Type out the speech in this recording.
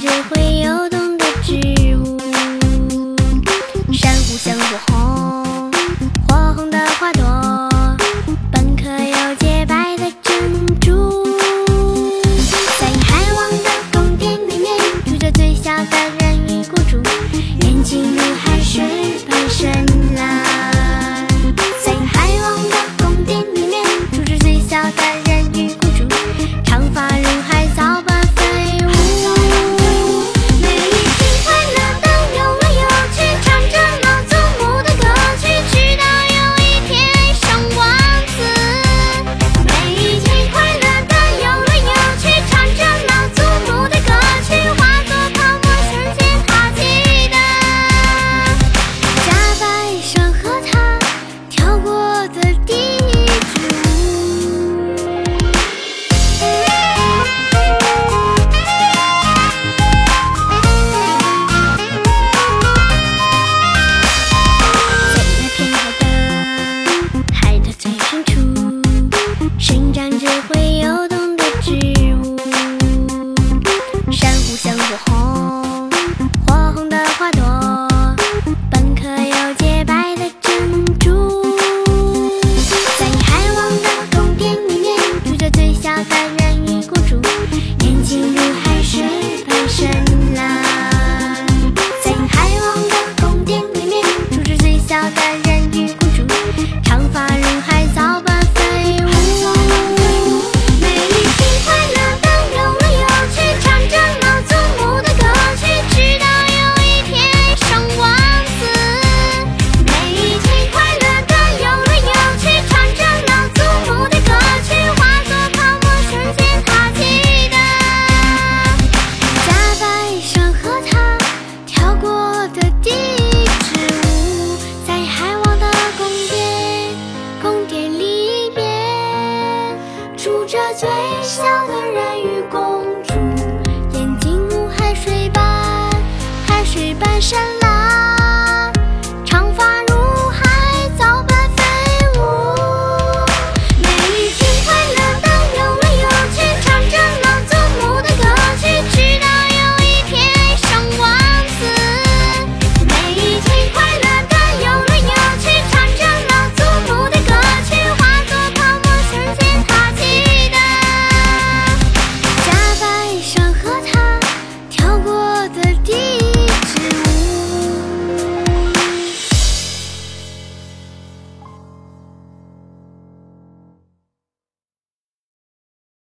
就会有成长山